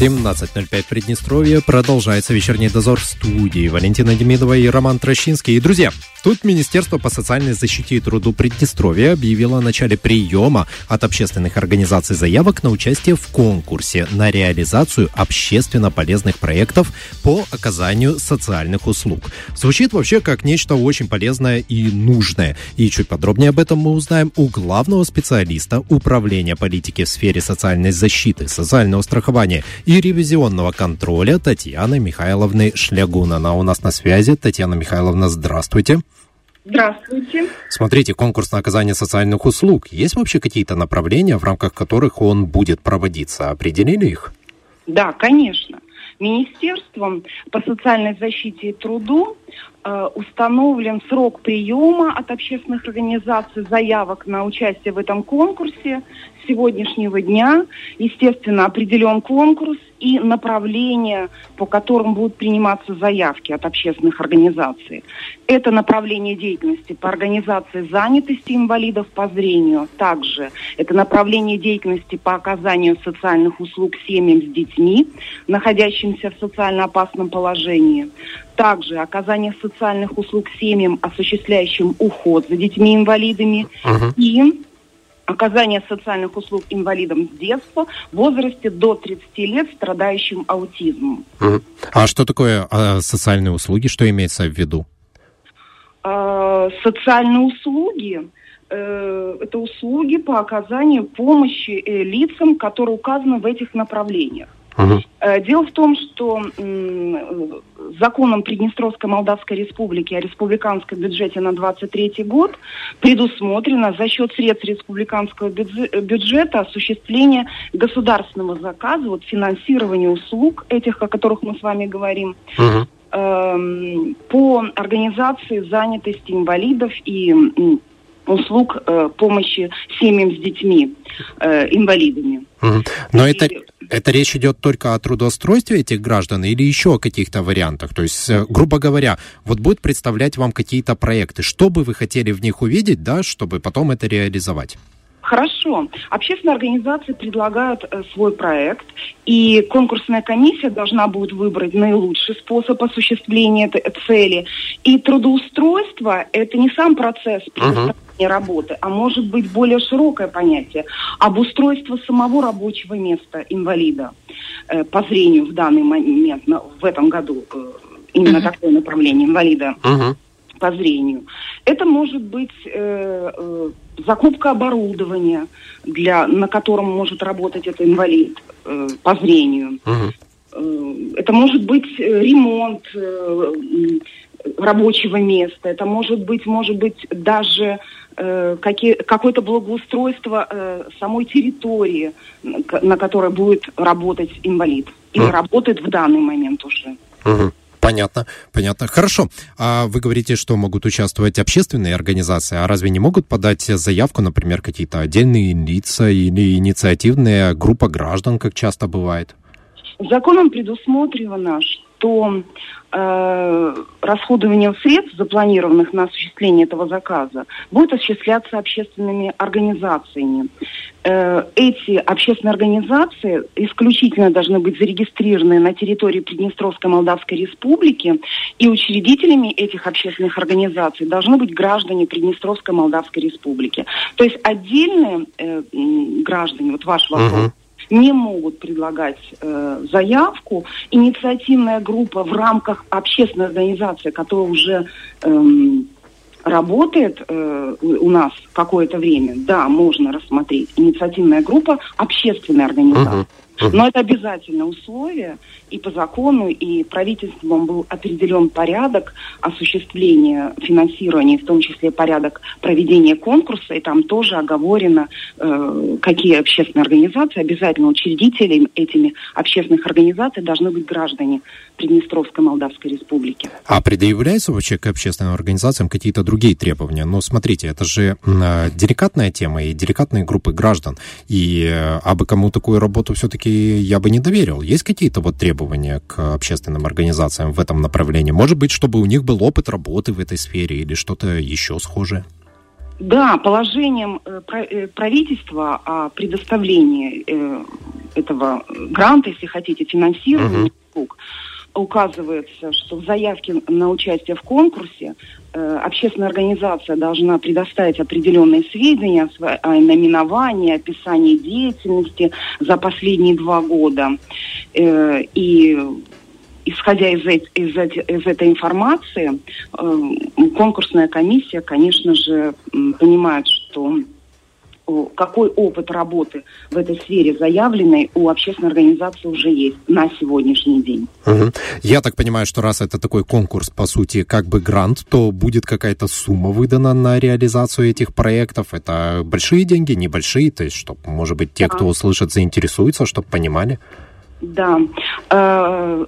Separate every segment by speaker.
Speaker 1: 17.05 Приднестровье. Продолжается вечерний дозор в студии. Валентина Демидова и Роман Трощинский. И, друзья, Тут Министерство по социальной защите и труду Приднестровья объявило о начале приема от общественных организаций заявок на участие в конкурсе на реализацию общественно полезных проектов по оказанию социальных услуг. Звучит вообще как нечто очень полезное и нужное. И чуть подробнее об этом мы узнаем у главного специалиста Управления политики в сфере социальной защиты, социального страхования и ревизионного контроля Татьяны Михайловны Шлягун. Она у нас на связи. Татьяна Михайловна, здравствуйте.
Speaker 2: Здравствуйте.
Speaker 1: Смотрите, конкурс на оказание социальных услуг. Есть вообще какие-то направления, в рамках которых он будет проводиться? Определили их?
Speaker 2: Да, конечно. Министерством по социальной защите и труду установлен срок приема от общественных организаций заявок на участие в этом конкурсе с сегодняшнего дня. Естественно, определен конкурс и направление, по которым будут приниматься заявки от общественных организаций. Это направление деятельности по организации занятости инвалидов по зрению. Также это направление деятельности по оказанию социальных услуг семьям с детьми, находящимся в социально опасном положении. Также оказание социальных услуг семьям, осуществляющим уход за детьми-инвалидами. Uh-huh. И оказание социальных услуг инвалидам с детства в возрасте до 30 лет, страдающим аутизмом.
Speaker 1: Uh-huh. А что такое а, социальные услуги? Что имеется в виду?
Speaker 2: А, социальные услуги э, это услуги по оказанию помощи э, лицам, которые указаны в этих направлениях. Угу. Дело в том, что законом Приднестровской Молдавской Республики о республиканском бюджете на 2023 год предусмотрено за счет средств республиканского бюджета осуществление государственного заказа, вот финансирование услуг этих, о которых мы с вами говорим, угу. по организации занятости инвалидов и услуг э, помощи семьям с детьми, э, инвалидами.
Speaker 1: Но и... это, это речь идет только о трудоустройстве этих граждан или еще о каких-то вариантах? То есть, э, грубо говоря, вот будет представлять вам какие-то проекты. Что бы вы хотели в них увидеть, да, чтобы потом это реализовать?
Speaker 2: Хорошо. Общественные организации предлагают э, свой проект, и конкурсная комиссия должна будет выбрать наилучший способ осуществления этой цели. И трудоустройство – это не сам процесс предоставления uh-huh. работы, а может быть более широкое понятие – обустройство самого рабочего места инвалида э, по зрению в данный момент, в этом году. Э, именно uh-huh. такое направление инвалида. Uh-huh по зрению. Это может быть э, э, закупка оборудования, для, на котором может работать этот инвалид э, по зрению. Э, это может быть э, ремонт э, рабочего места, это может быть, может быть даже э, какое-то благоустройство э, самой территории, на которой будет работать инвалид. Или uh-huh. работает в данный момент уже.
Speaker 1: Uh-huh. Понятно, понятно. Хорошо. А вы говорите, что могут участвовать общественные организации, а разве не могут подать заявку, например, какие-то отдельные лица или инициативная группа граждан, как часто бывает?
Speaker 2: Законом предусмотрено, что э, расходование средств, запланированных на осуществление этого заказа, будет осуществляться общественными организациями. Э, эти общественные организации исключительно должны быть зарегистрированы на территории Приднестровской Молдавской Республики, и учредителями этих общественных организаций должны быть граждане Приднестровской Молдавской Республики. То есть отдельные э, граждане, вот ваш вопрос, uh-huh не могут предлагать э, заявку. Инициативная группа в рамках общественной организации, которая уже эм, работает э, у нас какое-то время, да, можно рассмотреть. Инициативная группа общественная организация. Uh-huh. Но это обязательное условие, и по закону, и правительством был определен порядок осуществления финансирования, в том числе порядок проведения конкурса, и там тоже оговорено, э, какие общественные организации, обязательно учредителями этими общественных организаций должны быть граждане Приднестровской Молдавской Республики.
Speaker 1: А предъявляются вообще к общественным организациям какие-то другие требования? Ну, смотрите, это же э, деликатная тема и деликатные группы граждан, и э, абы кому такую работу все-таки я бы не доверил. Есть какие-то вот требования к общественным организациям в этом направлении? Может быть, чтобы у них был опыт работы в этой сфере или что-то еще схожее?
Speaker 2: Да, положением э, э, правительства о предоставлении э, этого гранта, если хотите, финансирования услуг, указывается, что в заявке на участие в конкурсе общественная организация должна предоставить определенные сведения о, наименовании, описании деятельности за последние два года. И исходя из, из, из этой информации, э, конкурсная комиссия, конечно же, понимает, что какой опыт работы в этой сфере заявленной у общественной организации уже есть на сегодняшний день.
Speaker 1: Угу. Я так понимаю, что раз это такой конкурс, по сути, как бы грант, то будет какая-то сумма выдана на реализацию этих проектов. Это большие деньги, небольшие, то есть, чтобы, может быть, те, да. кто услышит, заинтересуются, чтобы понимали.
Speaker 2: Да. Э,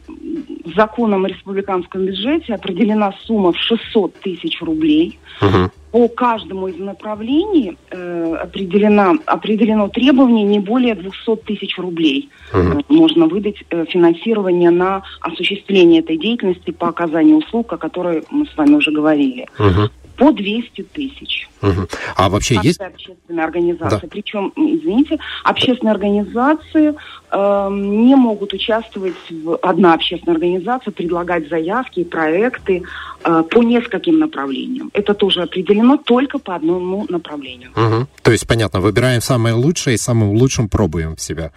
Speaker 2: законом о республиканском бюджете определена сумма в 600 тысяч рублей. Угу. По каждому из направлений э, определено, определено требование не более 200 тысяч рублей. Угу. можно выдать э, финансирование на осуществление этой деятельности по оказанию услуг, о которой мы с вами уже говорили. Угу по 200 тысяч.
Speaker 1: Угу. А вообще Каждая есть...
Speaker 2: общественная организация. Да. Причем, извините, общественные организации э, не могут участвовать в... Одна общественная организация предлагать заявки и проекты э, по нескольким направлениям. Это тоже определено только по одному направлению.
Speaker 1: Угу. То есть, понятно, выбираем самое лучшее и самым лучшим пробуем себя.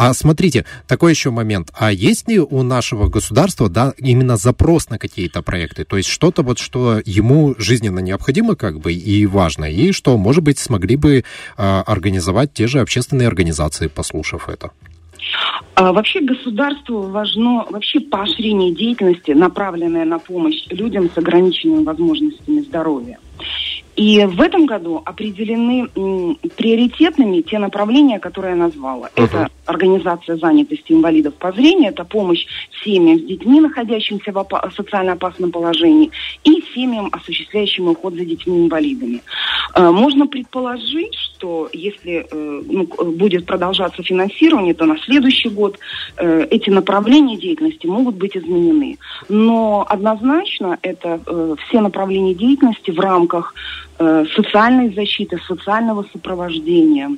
Speaker 1: А смотрите, такой еще момент. А есть ли у нашего государства, да, именно запрос на какие-то проекты? То есть что-то вот, что ему жизненно необходимо как бы и важно, и что, может быть, смогли бы э, организовать те же общественные организации, послушав это?
Speaker 2: А, вообще государству важно вообще поощрение деятельности, направленное на помощь людям с ограниченными возможностями здоровья. И в этом году определены приоритетными те направления, которые я назвала. Uh-huh. Это организация занятости инвалидов по зрению, это помощь семьям с детьми, находящимся в опа- социально опасном положении, и семьям, осуществляющим уход за детьми-инвалидами. Э, можно предположить, что если э, ну, будет продолжаться финансирование, то на следующий год э, эти направления деятельности могут быть изменены. Но однозначно это все направления деятельности в рамках Э, социальной защиты, социального сопровождения,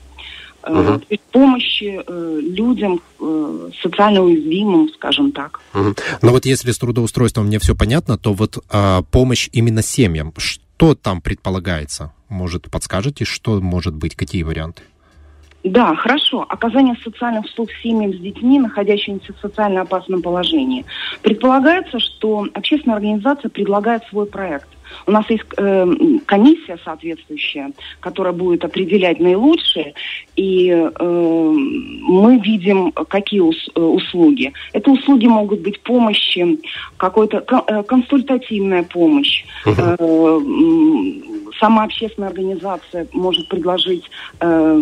Speaker 2: угу. помощи э, людям социально уязвимым, скажем так.
Speaker 1: Угу. Но вот если с трудоустройством мне все понятно, то вот а, помощь именно семьям, что там предполагается? Может, подскажете, что может быть, какие варианты?
Speaker 2: Да, хорошо. Оказание социальных услуг семьям с детьми, находящимися в социально опасном положении. Предполагается, что общественная организация предлагает свой проект. У нас есть э, комиссия соответствующая, которая будет определять наилучшие, и э, мы видим, какие ус, э, услуги. Это услуги могут быть помощи, какой-то э, консультативная помощь. Э, сама общественная организация может предложить э,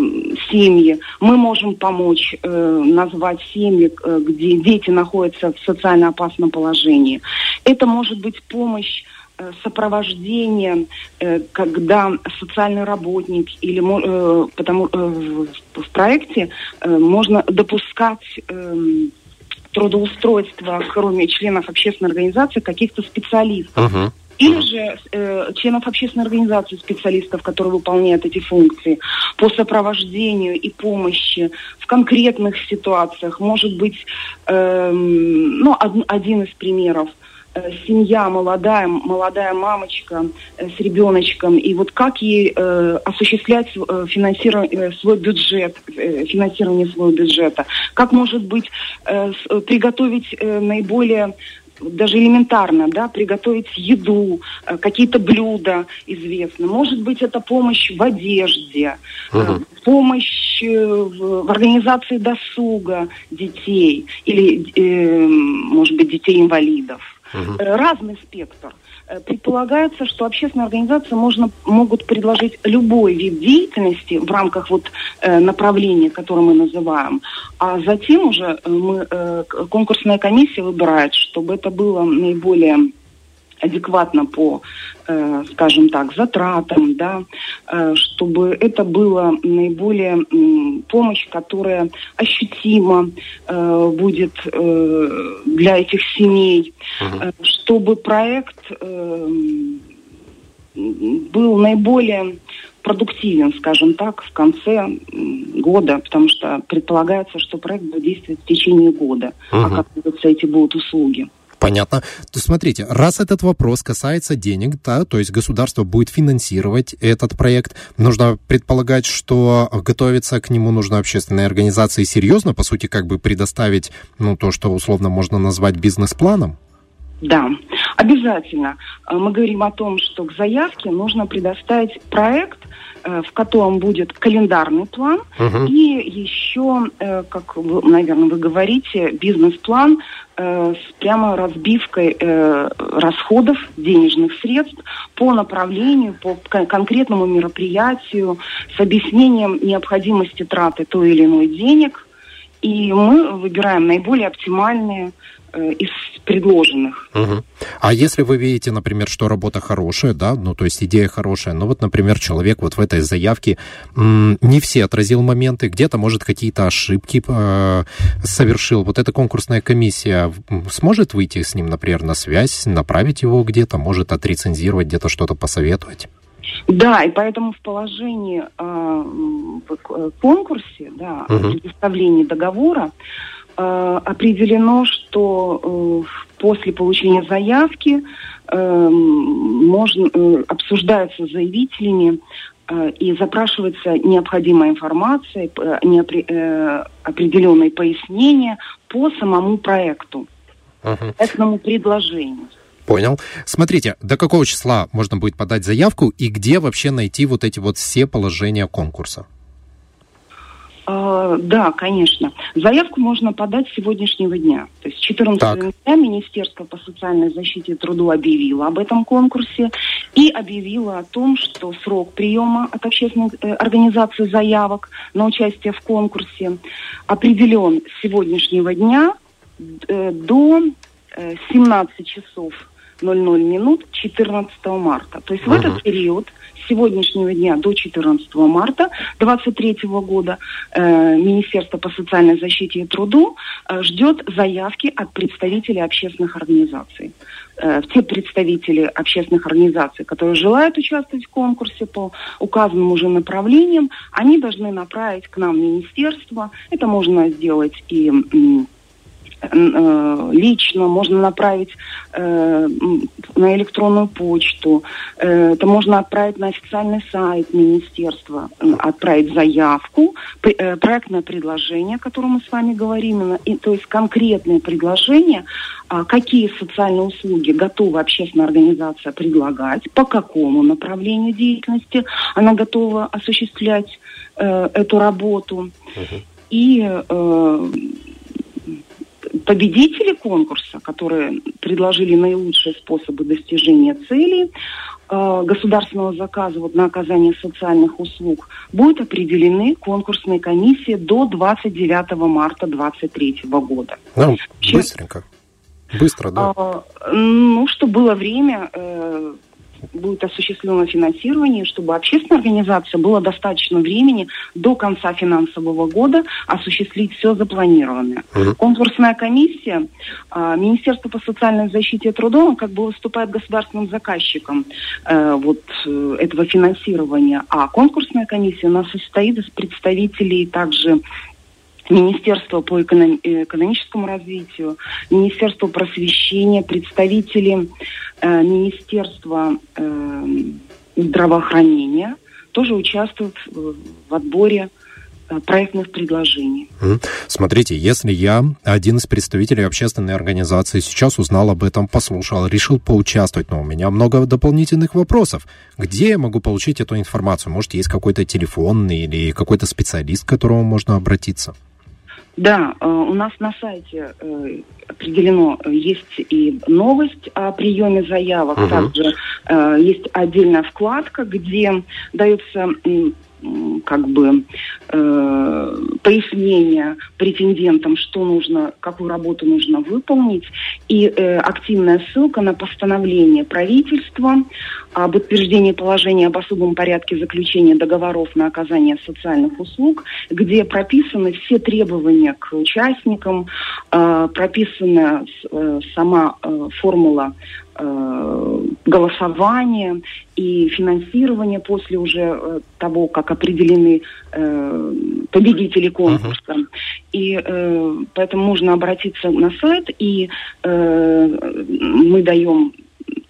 Speaker 2: семьи. Мы можем помочь э, назвать семьи, э, где дети находятся в социально опасном положении. Это может быть помощь Э, сопровождение, э, когда социальный работник или э, потому в проекте можно допускать эм, трудоустройство, кроме членов общественной организации, каких-то специалистов. Uh-huh. Или же э, членов общественной организации, специалистов, которые выполняют эти функции, по сопровождению и помощи в конкретных ситуациях. Может быть, э, ну, од, один из примеров – Э, семья молодая, молодая мамочка э, с ребеночком, и вот как ей э, осуществлять э, финансирование, свой бюджет, э, финансирование своего бюджета, как может быть э, приготовить э, наиболее даже элементарно, да, приготовить еду, какие-то блюда известны. Может быть, это помощь в одежде, uh-huh. помощь в, в организации досуга детей или, э, может быть, детей-инвалидов угу. разный спектр. Э, предполагается, что общественные организации можно, могут предложить любой вид деятельности в рамках вот, э, направления, которое мы называем, а затем уже мы, конкурсная комиссия выбирает, чтобы это было наиболее адекватно по, э, скажем так, затратам, да, э, чтобы это было наиболее э, помощь, которая ощутима э, будет э, для этих семей, э, чтобы проект э, был наиболее продуктивен, скажем так, в конце года, потому что предполагается, что проект будет действовать в течение года, uh-huh. оказывается, эти будут услуги.
Speaker 1: Понятно. То смотрите, раз этот вопрос касается денег, да, то есть государство будет финансировать этот проект, нужно предполагать, что готовиться к нему нужно общественной организации серьезно, по сути, как бы предоставить, ну, то, что условно можно назвать бизнес-планом?
Speaker 2: Да, обязательно. Э, мы говорим о том, что к заявке нужно предоставить проект, в котором будет календарный план угу. и еще, э, как, вы, наверное, вы говорите, бизнес-план с прямо разбивкой расходов денежных средств по направлению, по конкретному мероприятию, с объяснением необходимости траты той или иной денег. И мы выбираем наиболее оптимальные Э, из предложенных.
Speaker 1: Угу. А если вы видите, например, что работа хорошая, да, ну то есть идея хорошая, но вот, например, человек вот в этой заявке м, не все отразил моменты, где-то, может, какие-то ошибки э, совершил, вот эта конкурсная комиссия сможет выйти с ним, например, на связь, направить его где-то, может отрецензировать, где-то что-то посоветовать?
Speaker 2: Да, и поэтому в положении э, в конкурсе, да, угу. предоставлении договора, Э, определено, что э, после получения заявки э, можно, обсуждается с заявителями и запрашивается необходимая информация, определенные пояснения по самому проекту, uh-huh. этому предложению.
Speaker 1: Понял. Смотрите, до какого числа можно будет подать заявку и где вообще найти вот эти вот все положения конкурса?
Speaker 2: А, да, конечно. Заявку можно подать с сегодняшнего дня. То есть 14 января Министерство по социальной защите и труду объявило об этом конкурсе и объявило о том, что срок приема от общественных э, организаций заявок на участие в конкурсе определен с сегодняшнего дня э, до э, 17 часов 00 минут 14 марта. То есть uh-huh. в этот период сегодняшнего дня до 14 марта 2023 года э, Министерство по социальной защите и труду э, ждет заявки от представителей общественных организаций. Э, те представители общественных организаций, которые желают участвовать в конкурсе по указанным уже направлениям, они должны направить к нам министерство. Это можно сделать и Э, лично, можно направить э, на электронную почту, э, это можно отправить на официальный сайт министерства, отправить заявку, э, проектное предложение, о котором мы с вами говорим, и, то есть конкретное предложение, э, какие социальные услуги готова общественная организация предлагать, по какому направлению деятельности она готова осуществлять э, эту работу. Uh-huh. И э, победители конкурса, которые предложили наилучшие способы достижения целей э, государственного заказа вот, на оказание социальных услуг, будут определены конкурсной комиссией до 29 марта 2023 года.
Speaker 1: Ну, быстренько. Быстро, да.
Speaker 2: А, ну, что было время, э, будет осуществлено финансирование, чтобы общественная организация было достаточно времени до конца финансового года осуществить все запланированное. Угу. Конкурсная комиссия, э, Министерство по социальной защите и труду, как бы выступает государственным заказчиком э, вот э, этого финансирования, а конкурсная комиссия у нас состоит из представителей также Министерство по экономическому развитию, Министерство просвещения, представители э, Министерства э, здравоохранения тоже участвуют в отборе э, проектных предложений.
Speaker 1: Смотрите, если я, один из представителей общественной организации, сейчас узнал об этом, послушал, решил поучаствовать, но у меня много дополнительных вопросов. Где я могу получить эту информацию? Может, есть какой-то телефон или какой-то специалист, к которому можно обратиться?
Speaker 2: Да, э, у нас на сайте э, определено э, есть и новость о приеме заявок, угу. также есть отдельная вкладка, где дается как бы э, пояснения претендентам, что нужно, какую работу нужно выполнить, и э, активная ссылка на постановление правительства об утверждении положения об особом порядке заключения договоров на оказание социальных услуг, где прописаны все требования к участникам, э, прописана э, сама э, формула э, голосования и финансирования после уже э, того, как определены э, победители конкурса. Uh-huh. И э, поэтому нужно обратиться на сайт, и э, мы даем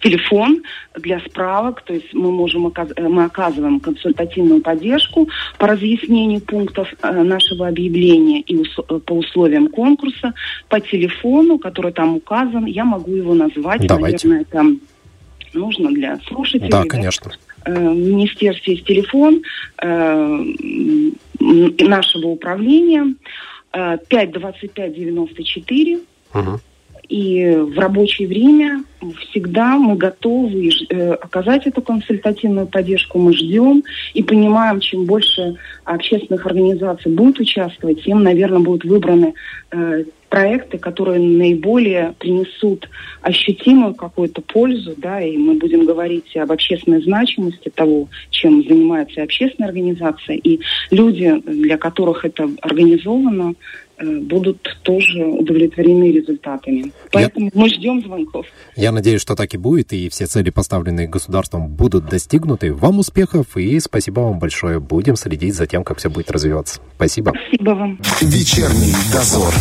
Speaker 2: телефон для справок, то есть мы можем мы оказываем консультативную поддержку по разъяснению пунктов э, нашего объявления и по условиям конкурса по телефону, который там указан. Я могу его назвать,
Speaker 1: Давайте.
Speaker 2: наверное, это нужно для слушателей.
Speaker 1: Да, конечно.
Speaker 2: Э, в Министерстве есть телефон э, нашего управления 52594. Угу. И в рабочее время всегда мы готовы э, оказать эту консультативную поддержку, мы ждем и понимаем, чем больше общественных организаций будет участвовать, тем, наверное, будут выбраны э, проекты, которые наиболее принесут ощутимую какую-то пользу, да, и мы будем говорить об общественной значимости того, чем занимается общественная организация, и люди, для которых это организовано, будут тоже удовлетворены результатами. Поэтому Я... мы ждем звонков.
Speaker 1: Я надеюсь, что так и будет, и все цели, поставленные государством, будут достигнуты. Вам успехов и спасибо вам большое. Будем следить за тем, как все будет развиваться. Спасибо.
Speaker 2: Спасибо вам.
Speaker 3: Вечерний дозор.